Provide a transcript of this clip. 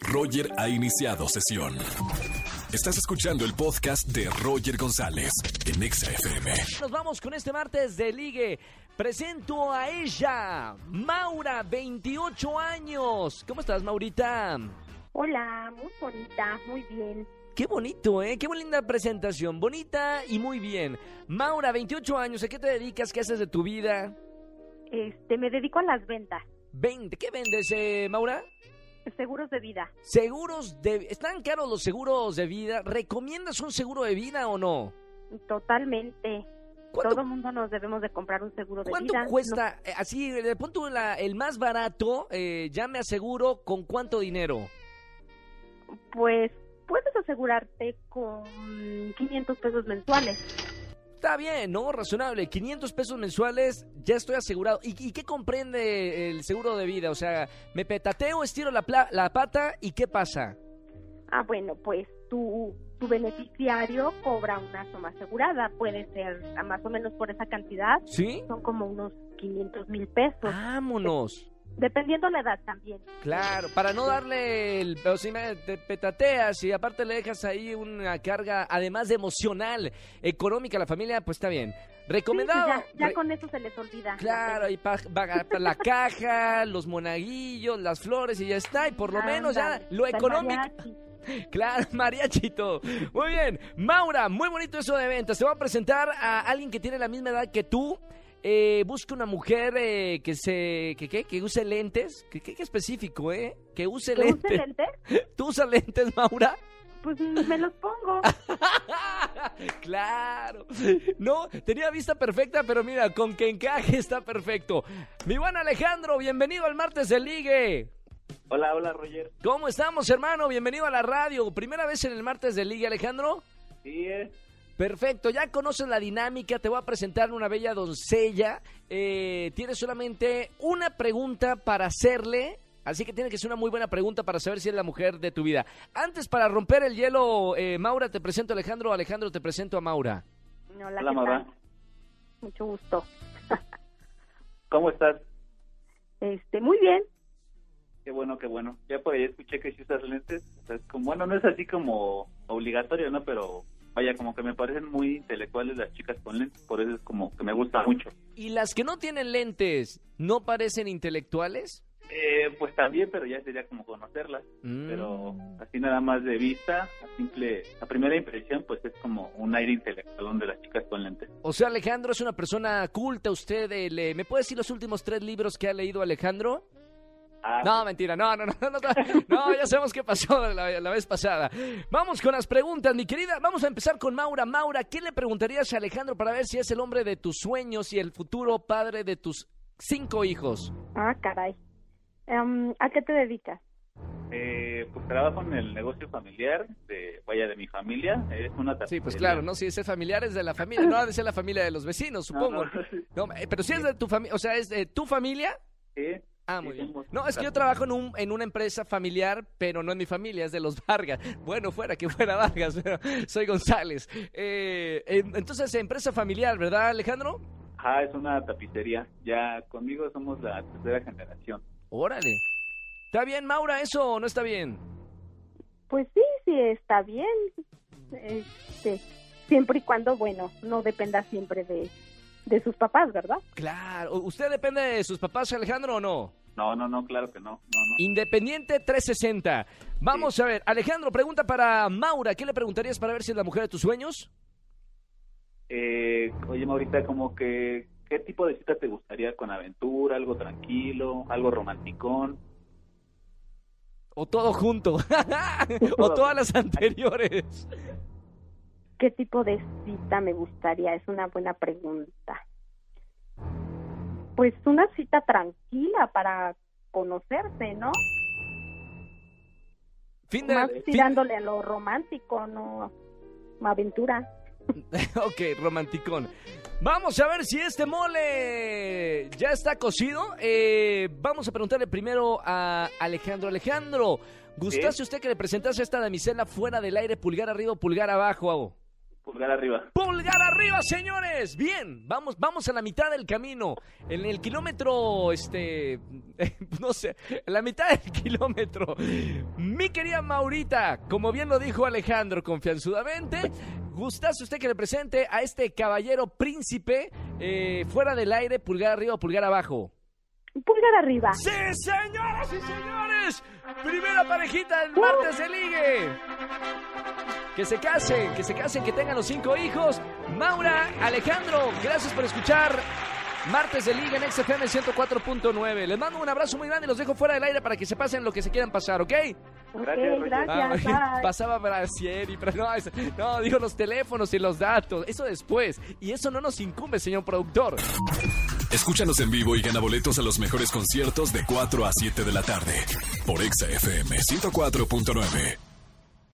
Roger ha iniciado sesión. Estás escuchando el podcast de Roger González en Exa FM. Nos vamos con este martes de ligue. Presento a ella, Maura, 28 años. ¿Cómo estás, Maurita? Hola, muy bonita, muy bien. Qué bonito, ¿eh? Qué linda presentación. Bonita y muy bien. Maura, 28 años. ¿A qué te dedicas? ¿Qué haces de tu vida? Este, me dedico a las ventas, 20. ¿Qué vendes, eh, Maura? Seguros de vida. Seguros de... ¿Están caros los seguros de vida? ¿Recomiendas un seguro de vida o no? Totalmente. ¿Cuánto, Todo el mundo nos debemos de comprar un seguro de cuánto vida. cuesta? eh, Así, de punto la- el más barato, eh, ya me aseguro, ¿con cuánto dinero? Pues puedes asegurarte con 500 pesos mensuales. Está bien, ¿no? Razonable. 500 pesos mensuales, ya estoy asegurado. ¿Y, y qué comprende el seguro de vida? O sea, me petateo, estiro la, pla- la pata y ¿qué pasa? Ah, bueno, pues tu, tu beneficiario cobra una suma asegurada. Puede ser ah, más o menos por esa cantidad. ¿Sí? Son como unos 500 mil pesos. Vámonos. Dependiendo la edad también. Claro, para no darle el... O si me te petateas y aparte le dejas ahí una carga, además de emocional, económica a la familia, pues está bien. Sí, pues Recomendado. ya, ya Re- con eso se les olvida. Claro, y pa- va- pa- la caja, los monaguillos, las flores y ya está. Y por lo menos ya lo económico. Claro, mariachito. Muy bien. Maura, muy bonito eso de ventas. Te voy a presentar a alguien que tiene la misma edad que tú. Eh, busca una mujer eh, que se que, ¿qué? que use lentes. Que, que- que específico, ¿eh? Que use ¿Te lentes. gusta el lente? ¿Tú usas lentes, Maura? Pues me los pongo. claro. No, tenía vista perfecta, pero mira, con que encaje está perfecto. Mi buen Alejandro, bienvenido al martes de Ligue. Hola, hola Roger. ¿Cómo estamos, hermano? Bienvenido a la radio. ¿Primera vez en el martes de Ligue, Alejandro? Sí, eh. Perfecto, ya conoces la dinámica, te voy a presentar una bella doncella. Eh, tienes solamente una pregunta para hacerle, así que tiene que ser una muy buena pregunta para saber si es la mujer de tu vida. Antes, para romper el hielo, eh, Maura, te presento a Alejandro, Alejandro, te presento a Maura. Hola, Hola, ¿qué Maura. Mucho gusto. ¿Cómo estás? Este, muy bien. Qué bueno, qué bueno. Ya por ahí escuché que si usas lentes. O sea, es como, bueno, no es así como obligatorio, ¿no? Pero vaya, como que me parecen muy intelectuales las chicas con lentes. Por eso es como que me gusta mucho. ¿Y las que no tienen lentes, no parecen intelectuales? Eh, pues también, pero ya sería como conocerlas. Mm. Pero así nada más de vista, a simple, a primera impresión, pues es como un aire intelectual de las chicas con lentes. O sea, Alejandro es una persona culta, usted eh, le- ¿Me puede decir los últimos tres libros que ha leído Alejandro? Ah, No, mentira, no, no, no, no, no, no, ya sabemos qué pasó la, la vez pasada. Vamos con las preguntas, mi querida. Vamos a empezar con Maura. Maura, ¿qué le preguntarías a Alejandro para ver si es el hombre de tus sueños y el futuro padre de tus cinco hijos? Ah, caray. Em, ¿A qué te dedicas? eh, pues trabajo en el negocio familiar de, vaya, de mi familia. Es una Sí, pues claro, ¿no? Si es familiar es de la familia, no ha de ser la familia de los vecinos, No, supongo. No, eh, pero si es de tu familia, o sea, es de tu familia. Sí. Ah, muy bien. No, es que yo trabajo en, un, en una empresa familiar, pero no es mi familia, es de los Vargas. Bueno, fuera que fuera Vargas, pero soy González. Eh, en- entonces, empresa familiar, ¿verdad, Alejandro? Ajá, es una tapicería. Ya conmigo somos la tercera generación. Órale. ¿Está bien, Maura, eso o no está bien? Pues sí, sí, está bien. Este, siempre y cuando, bueno, no dependa siempre de, de sus papás, ¿verdad? Claro. ¿Usted depende de sus papás, Alejandro, o no? No, no, no, claro que no. no, no. Independiente 360. Vamos a ver. Alejandro, pregunta para Maura. ¿Qué le preguntarías para ver si es la mujer de tus sueños? Eh, oye, Maurita, como que, ¿qué tipo de cita te gustaría? ¿Con aventura, algo tranquilo, algo romanticón? ¿O todo junto? ¿O todas las anteriores? ¿Qué tipo de cita me gustaría? Es una buena pregunta. Pues una cita tranquila para conocerse, ¿no? Fin de... Más fin- tirándole a lo romántico, no aventura. Ok, romanticón. Vamos a ver si este mole ya está cocido. Eh, vamos a preguntarle primero a Alejandro. Alejandro, ¿gustase usted que le presentase esta damisela fuera del aire, pulgar arriba o pulgar abajo? Pulgar arriba. Pulgar arriba, señores. Bien, vamos, vamos a la mitad del camino. En el kilómetro, este, no sé, en la mitad del kilómetro. Mi querida Maurita, como bien lo dijo Alejandro confianzudamente, ¿gustaste usted que le presente a este caballero príncipe eh, fuera del aire, pulgar arriba o pulgar abajo? Pulgar arriba. ¡Sí, señoras y señores! Primera parejita del martes de ligue. Que se casen, que se casen, que tengan los cinco hijos. Maura, Alejandro, gracias por escuchar Martes de Liga en XFM 104.9. Les mando un abrazo muy grande y los dejo fuera del aire para que se pasen lo que se quieran pasar, ¿ok? Gracias, Ok, Roger. gracias. Ah, bye. pasaba Brasier y pero no, es- no, digo los teléfonos y los datos, eso después. Y eso no nos incumbe, señor productor. Escúchanos en vivo y gana boletos a los mejores conciertos de 4 a 7 de la tarde por Exa FM 104.9.